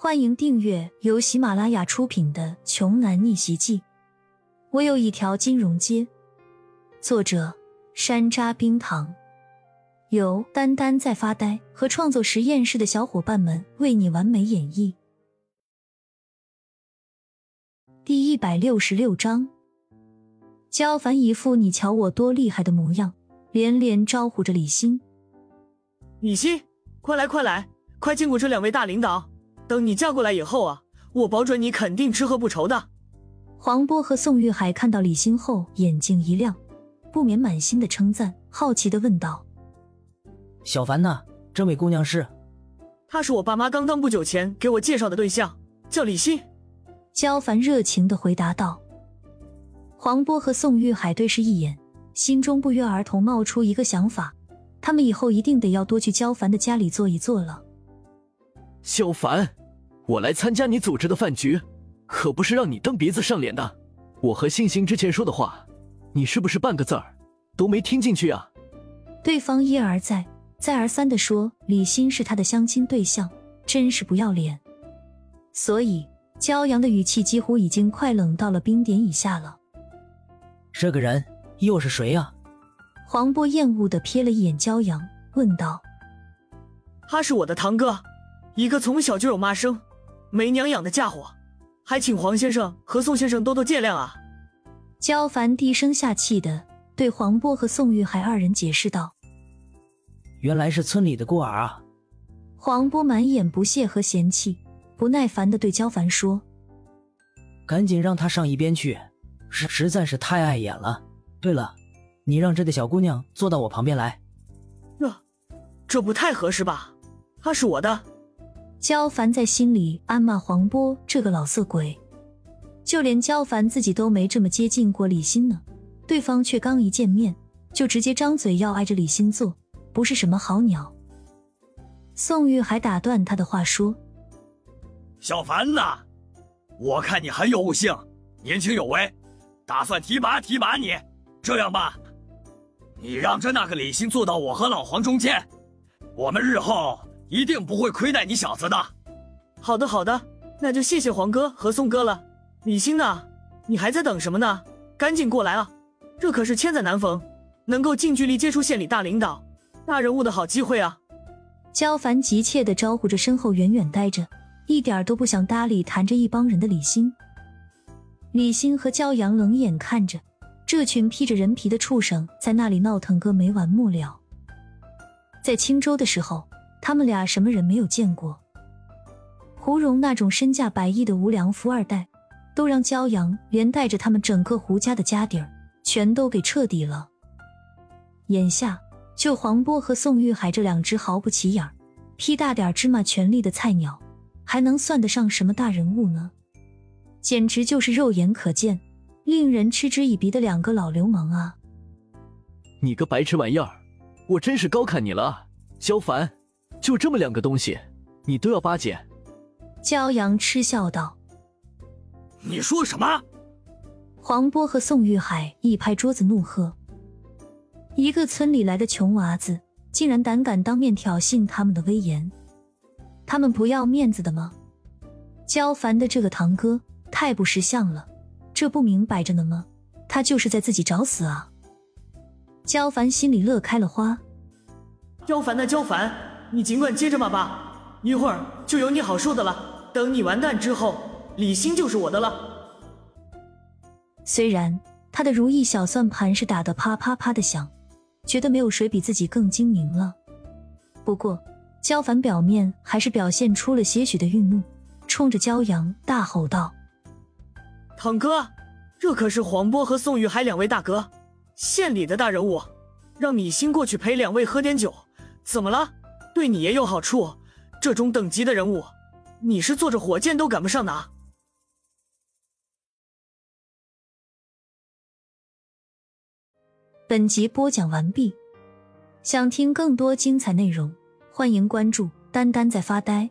欢迎订阅由喜马拉雅出品的《穷男逆袭记》。我有一条金融街。作者：山楂冰糖，由丹丹在发呆和创作实验室的小伙伴们为你完美演绎。第一百六十六章，焦凡一副你瞧我多厉害的模样，连连招呼着李欣：“李欣，快来快来，快见过这两位大领导。”等你嫁过来以后啊，我保准你肯定吃喝不愁的。黄波和宋玉海看到李欣后，眼睛一亮，不免满心的称赞，好奇的问道：“小凡呢？这位姑娘是？”“她是我爸妈刚刚不久前给我介绍的对象，叫李欣。”焦凡热情的回答道。黄波和宋玉海对视一眼，心中不约而同冒出一个想法：他们以后一定得要多去焦凡的家里坐一坐了。小凡。我来参加你组织的饭局，可不是让你蹬鼻子上脸的。我和星星之前说的话，你是不是半个字儿都没听进去啊？对方一而再、再而三的说李欣是他的相亲对象，真是不要脸。所以骄阳的语气几乎已经快冷到了冰点以下了。这个人又是谁呀？黄波厌恶的瞥了一眼骄阳，问道：“他是我的堂哥，一个从小就有妈生。”没娘养的家伙，还请黄先生和宋先生多多见谅啊！焦凡低声下气的对黄波和宋玉海二人解释道：“原来是村里的孤儿啊！”黄波满眼不屑和嫌弃，不耐烦的对焦凡说：“赶紧让他上一边去，实实在是太碍眼了。对了，你让这个小姑娘坐到我旁边来。”“这，这不太合适吧？她是我的。”焦凡在心里暗骂黄波这个老色鬼，就连焦凡自己都没这么接近过李欣呢，对方却刚一见面就直接张嘴要挨着李欣坐，不是什么好鸟。宋玉还打断他的话说：“小凡呐，我看你很有悟性，年轻有为，打算提拔提拔你。这样吧，你让着那个李欣坐到我和老黄中间，我们日后。”一定不会亏待你小子的。好的，好的，那就谢谢黄哥和宋哥了。李欣呢？你还在等什么呢？赶紧过来啊！这可是千载难逢，能够近距离接触县里大领导、大人物的好机会啊！焦凡急切的招呼着身后远远待着，一点都不想搭理谈着一帮人的李欣。李欣和焦阳冷眼看着这群披着人皮的畜生在那里闹腾个没完没了。在青州的时候。他们俩什么人没有见过？胡荣那种身价百亿的无良富二代，都让焦阳连带着他们整个胡家的家底儿全都给彻底了。眼下就黄波和宋玉海这两只毫不起眼、屁大点芝麻权力的菜鸟，还能算得上什么大人物呢？简直就是肉眼可见、令人嗤之以鼻的两个老流氓啊！你个白痴玩意儿，我真是高看你了，萧凡。就这么两个东西，你都要巴结？骄阳嗤笑道：“你说什么？”黄波和宋玉海一拍桌子怒喝：“一个村里来的穷娃子，竟然胆敢当面挑衅他们的威严！他们不要面子的吗？焦凡的这个堂哥太不识相了，这不明摆着呢吗？他就是在自己找死啊！”焦凡心里乐开了花：“焦凡的焦凡。”你尽管接着骂吧，一会儿就有你好受的了。等你完蛋之后，李欣就是我的了。虽然他的如意小算盘是打得啪啪啪的响，觉得没有谁比自己更精明了。不过焦凡表面还是表现出了些许的愠怒，冲着焦阳大吼道：“堂哥，这可是黄波和宋玉海两位大哥，县里的大人物，让米欣过去陪两位喝点酒，怎么了？”对你也有好处，这种等级的人物，你是坐着火箭都赶不上的。本集播讲完毕，想听更多精彩内容，欢迎关注“丹丹在发呆”。